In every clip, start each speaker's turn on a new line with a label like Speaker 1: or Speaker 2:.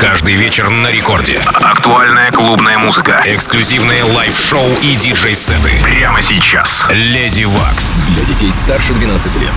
Speaker 1: Каждый вечер на рекорде. Актуальная клубная музыка. Эксклюзивные лайв-шоу и диджей-сеты. Прямо сейчас. Леди Вакс.
Speaker 2: Для детей старше 12 лет.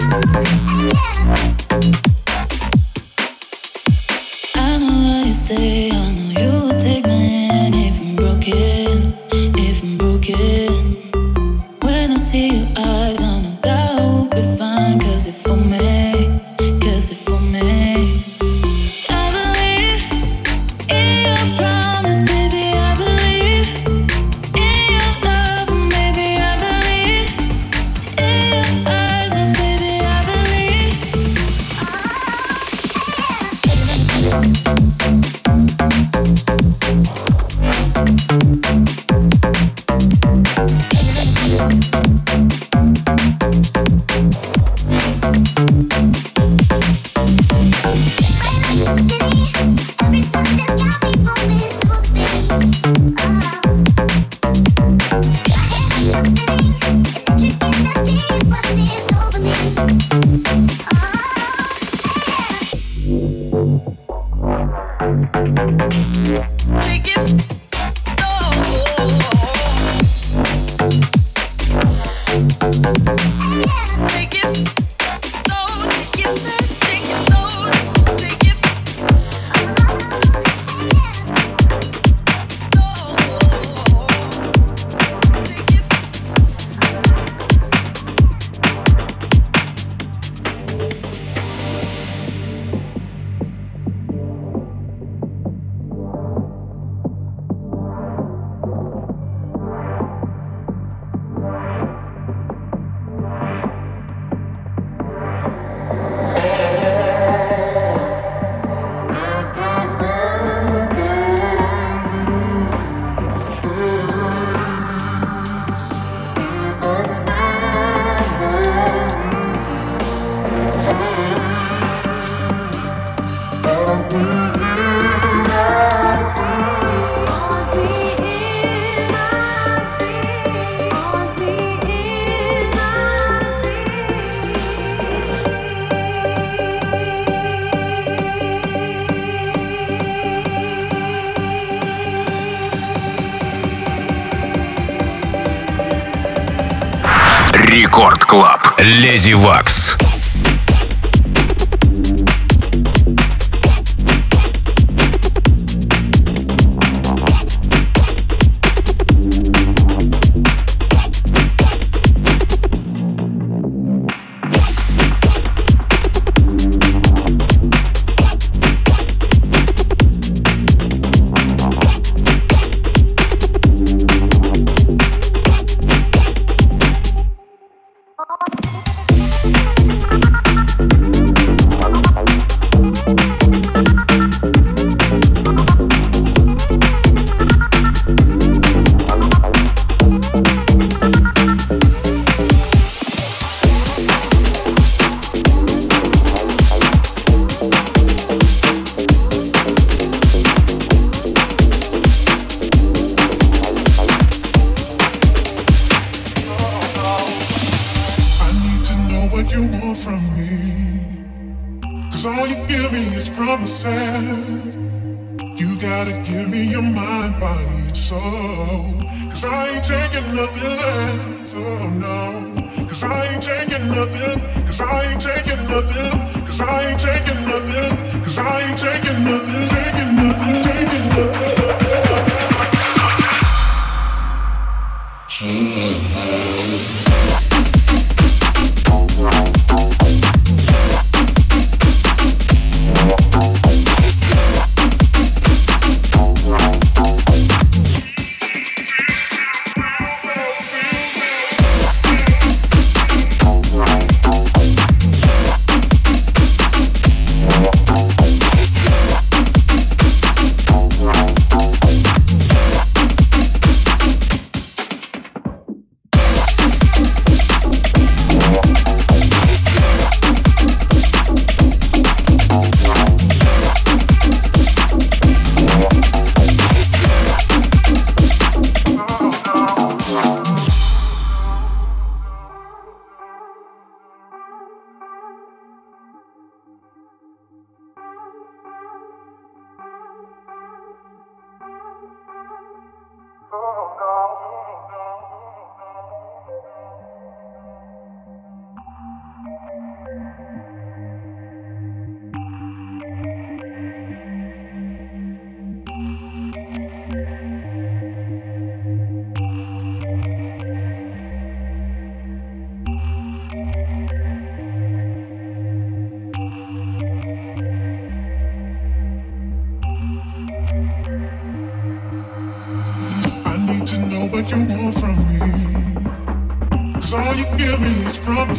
Speaker 3: Yeah.
Speaker 1: Леди Вакс.
Speaker 4: Cause I ain't taking nothing. Oh no. Cause I ain't taking nothing. Cause I ain't taking nothing. Cause I ain't taking nothing. Cause I ain't taking nothing. Taking nothing. Taking nothing. nothing, nothing, nothing.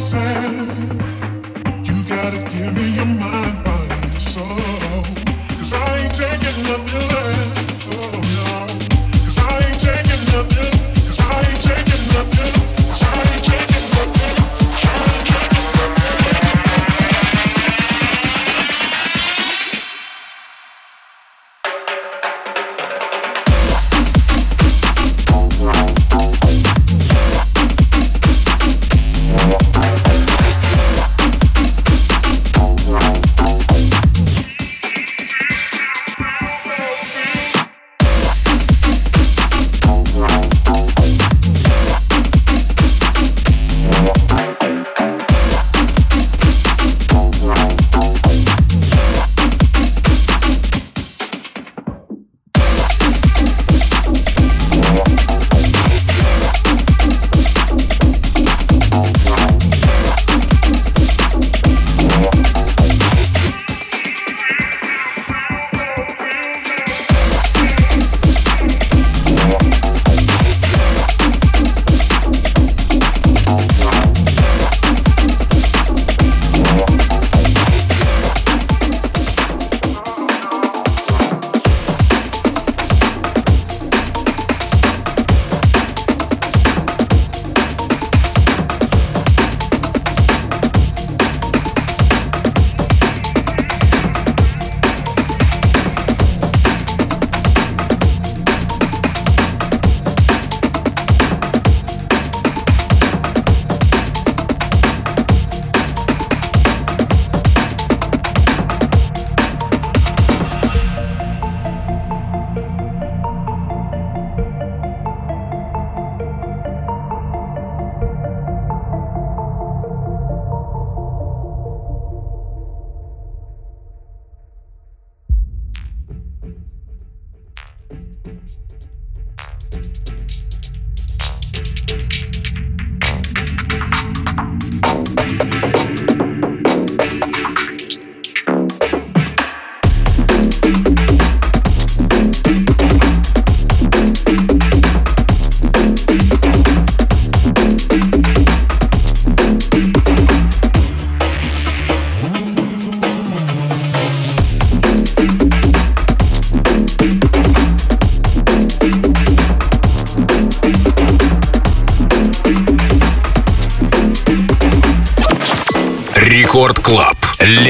Speaker 4: say you gotta give me your mind.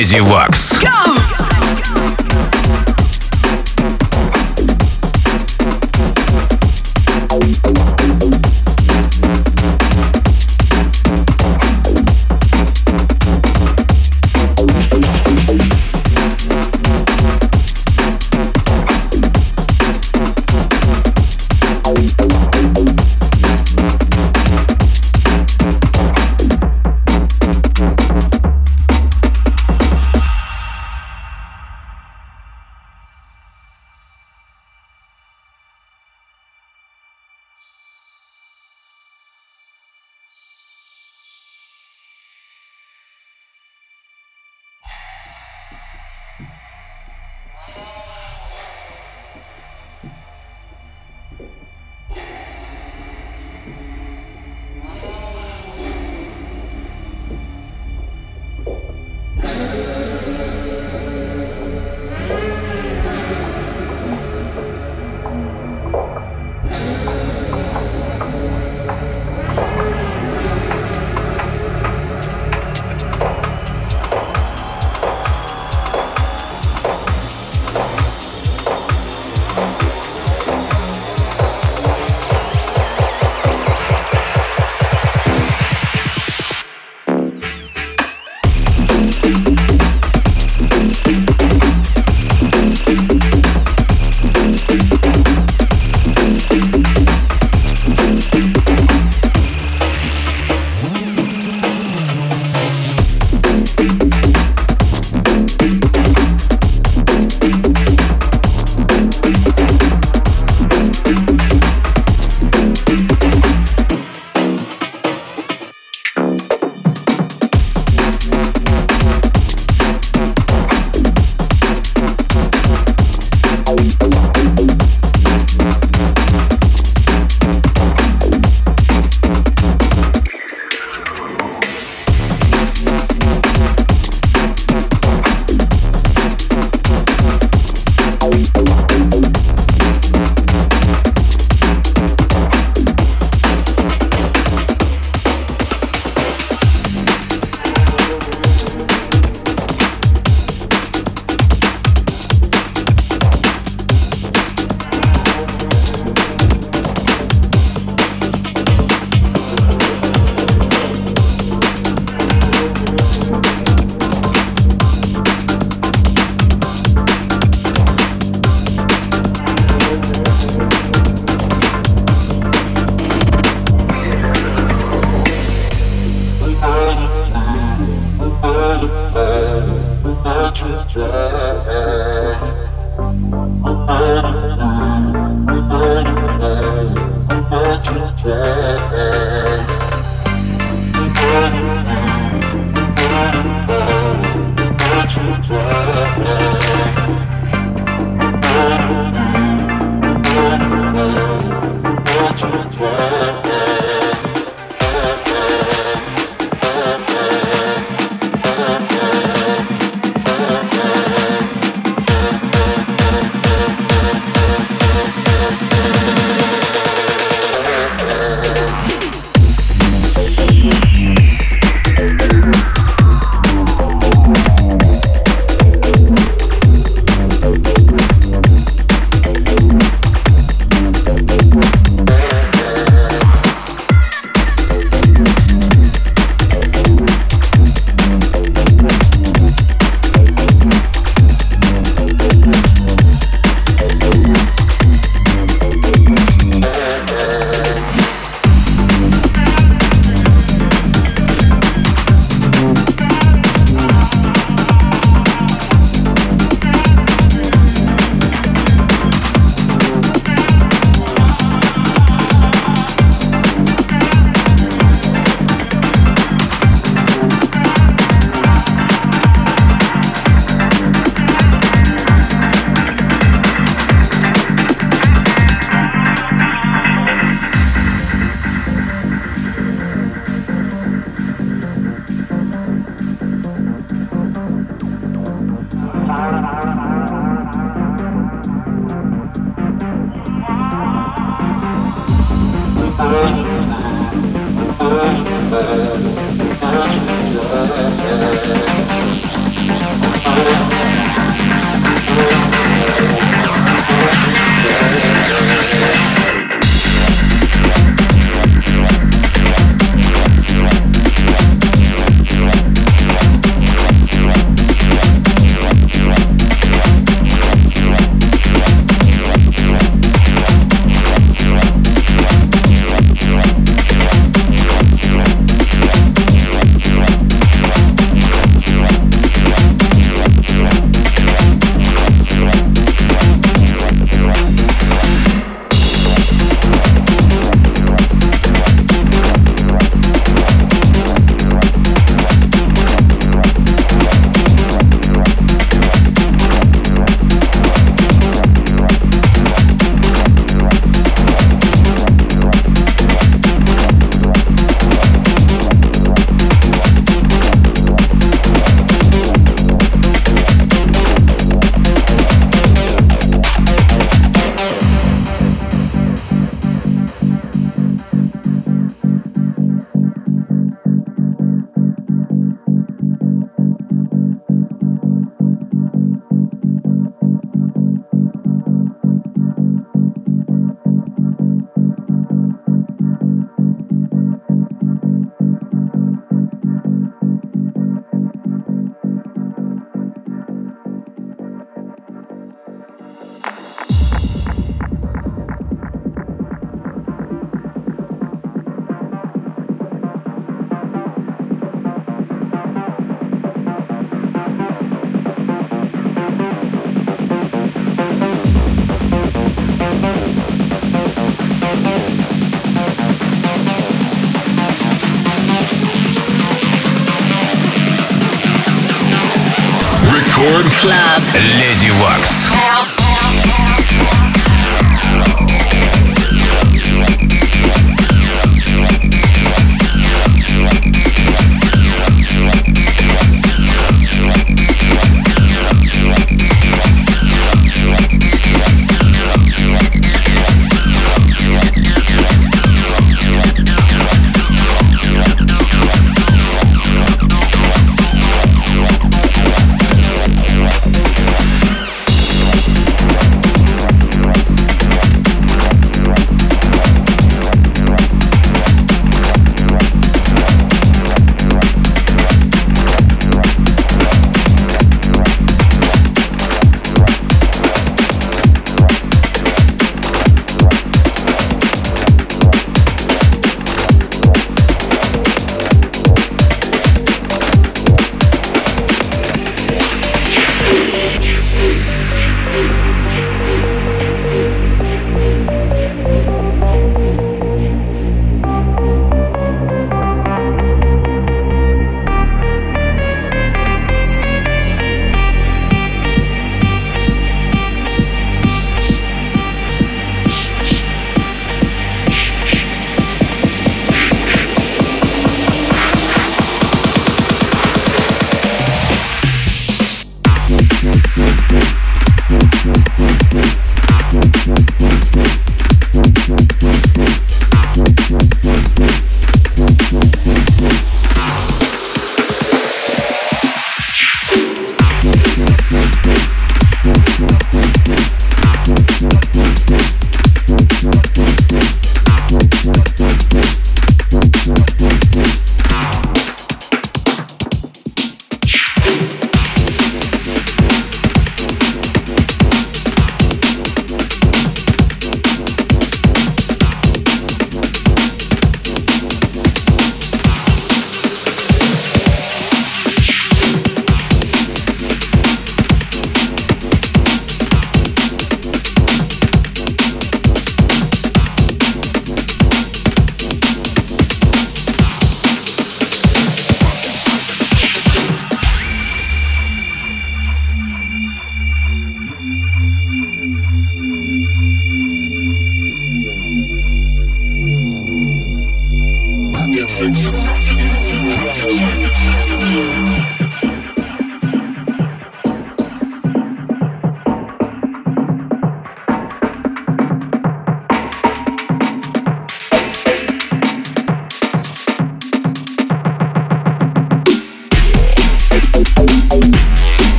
Speaker 1: Дези Вакс. Леди Вакс.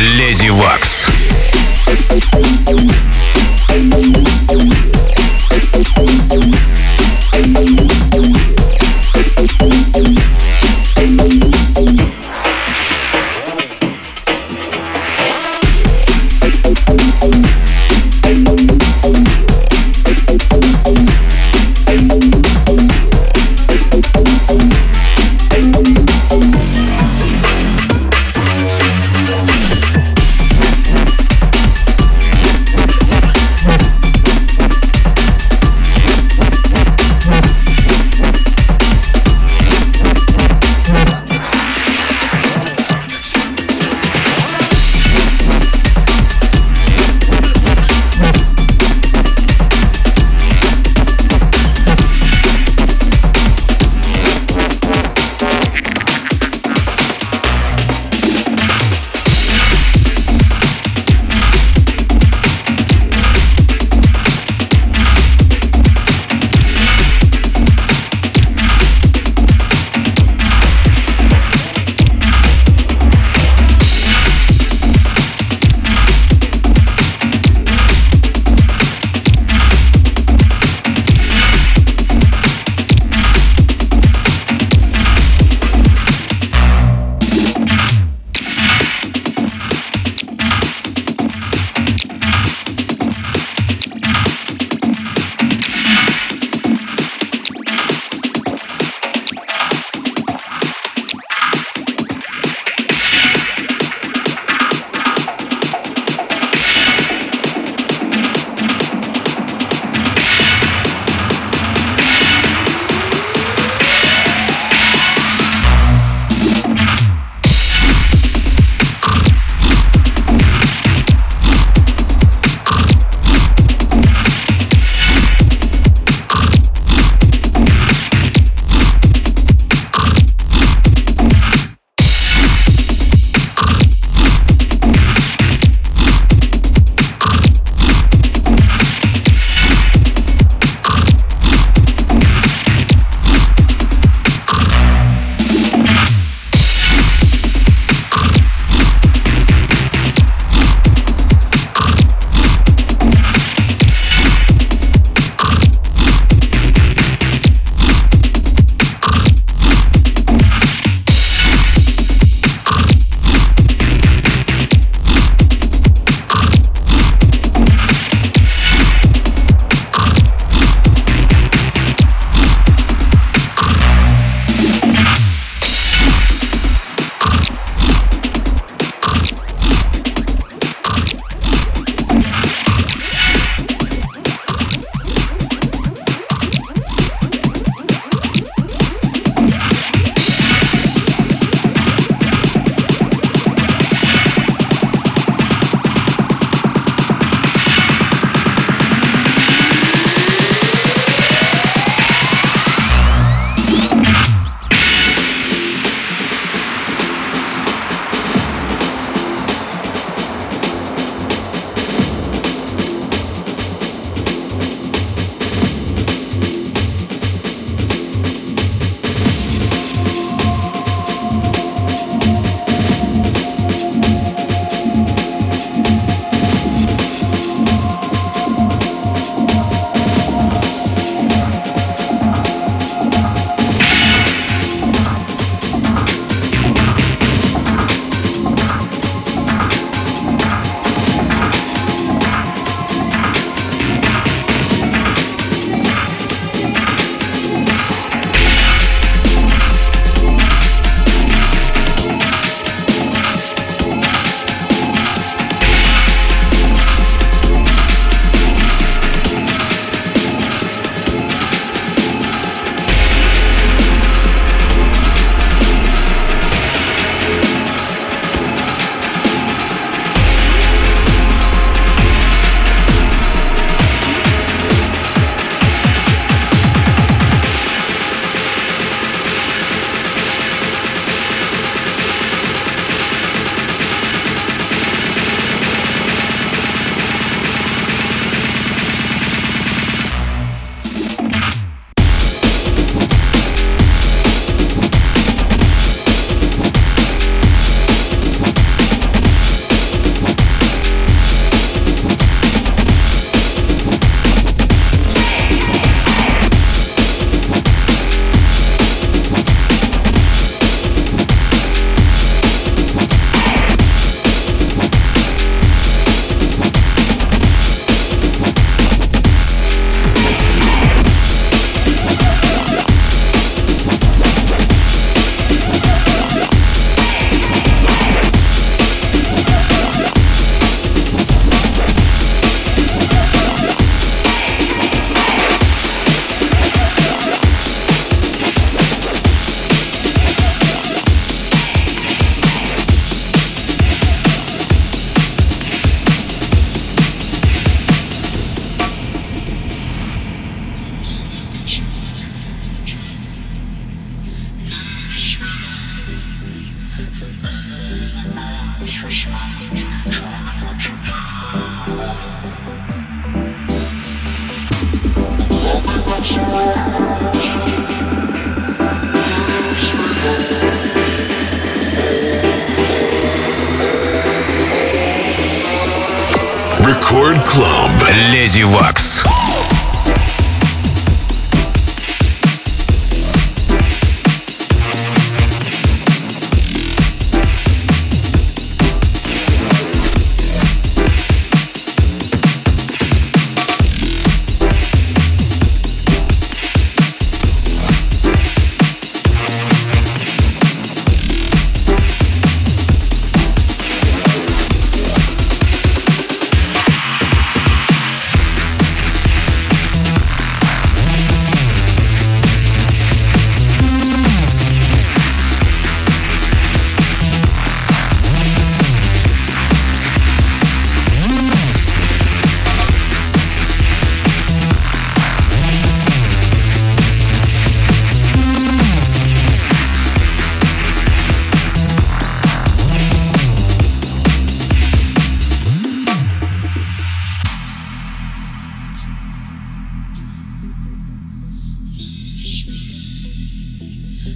Speaker 1: Леди Вакс.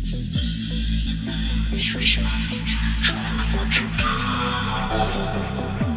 Speaker 1: Switch my, show me what you got.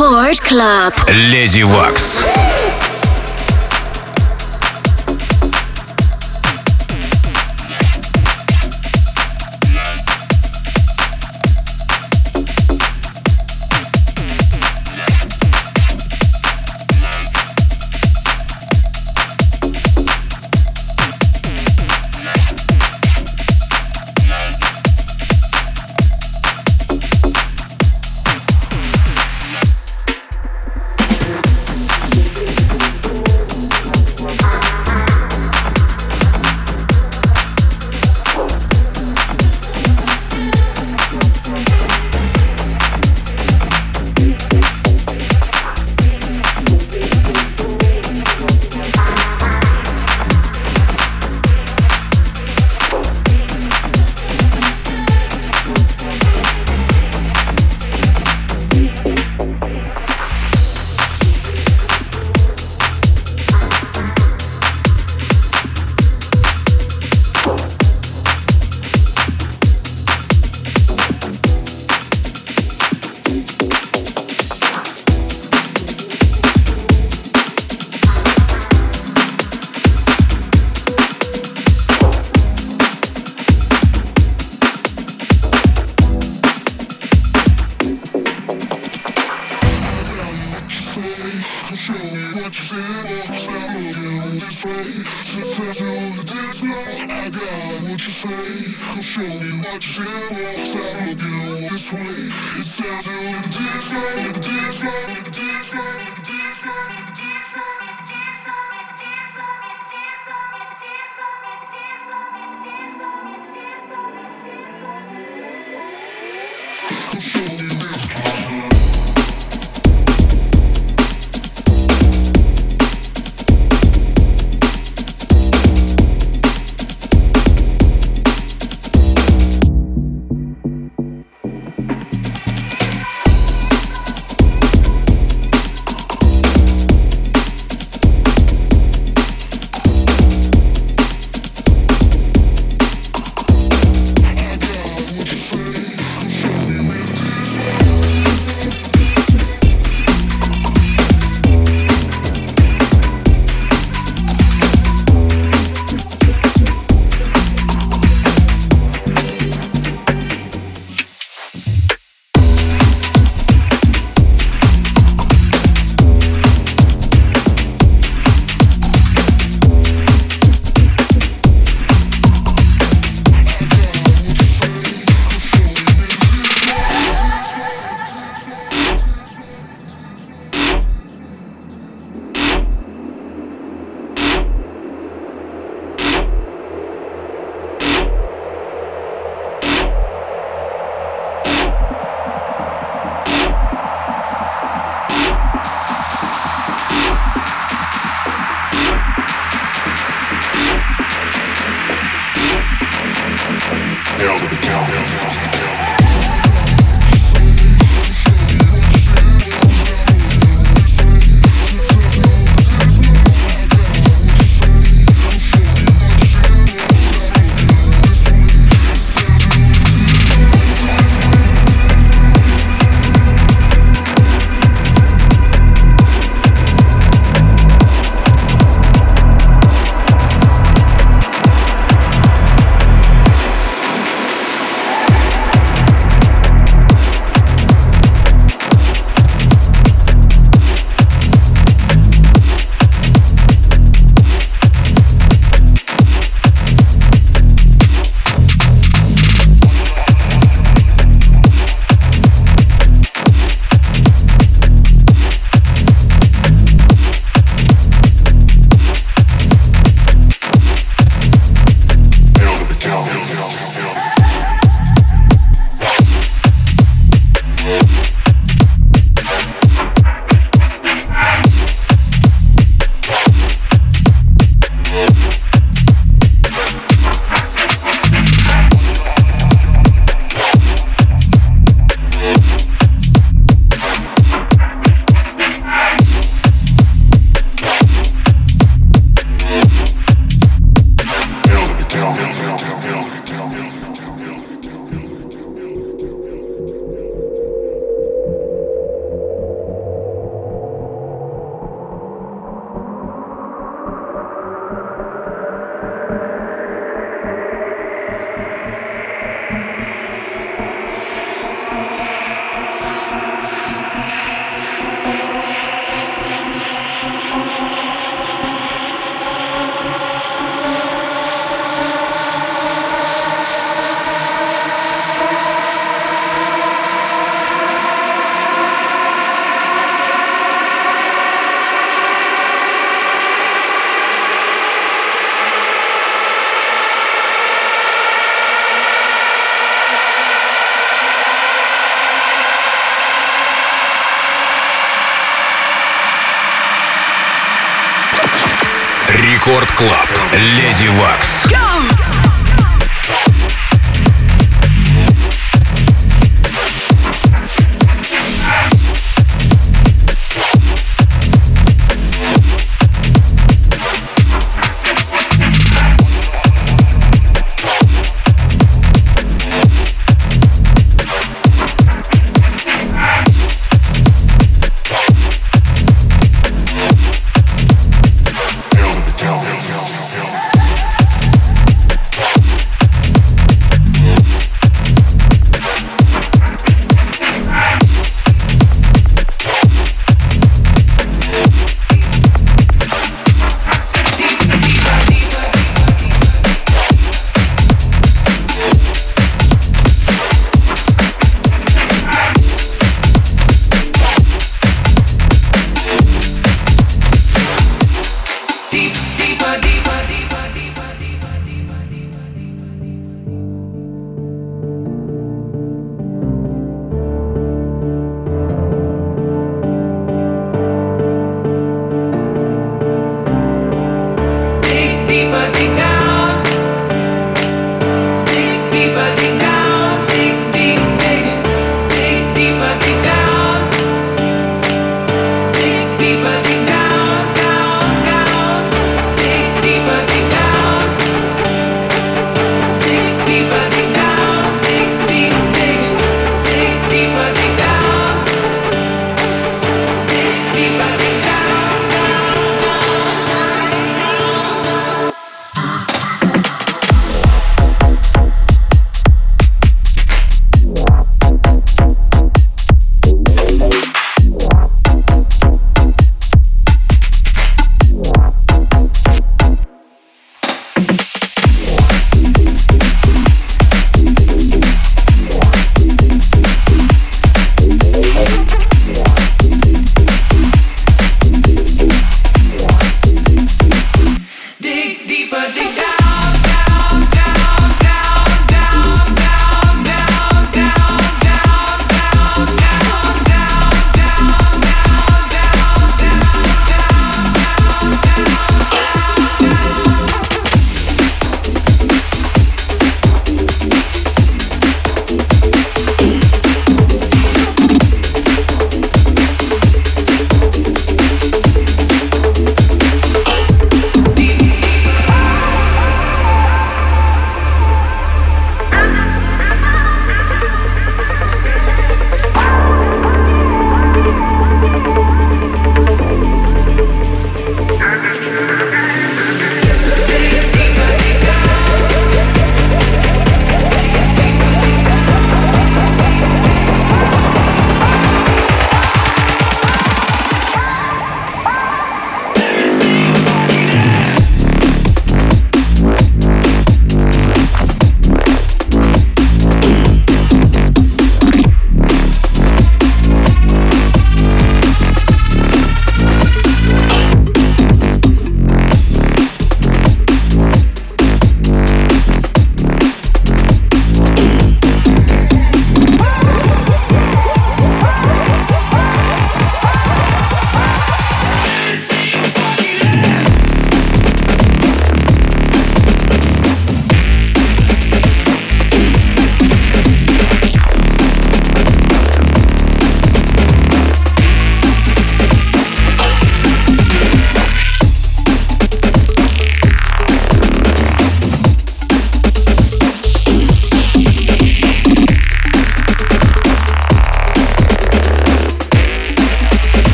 Speaker 5: Рекорд Клаб.
Speaker 1: Леди Вакс. Леди Вакс. Рекорд Клаб. Леди Вакс.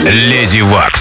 Speaker 1: Леди вар.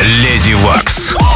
Speaker 1: Леди Вакс.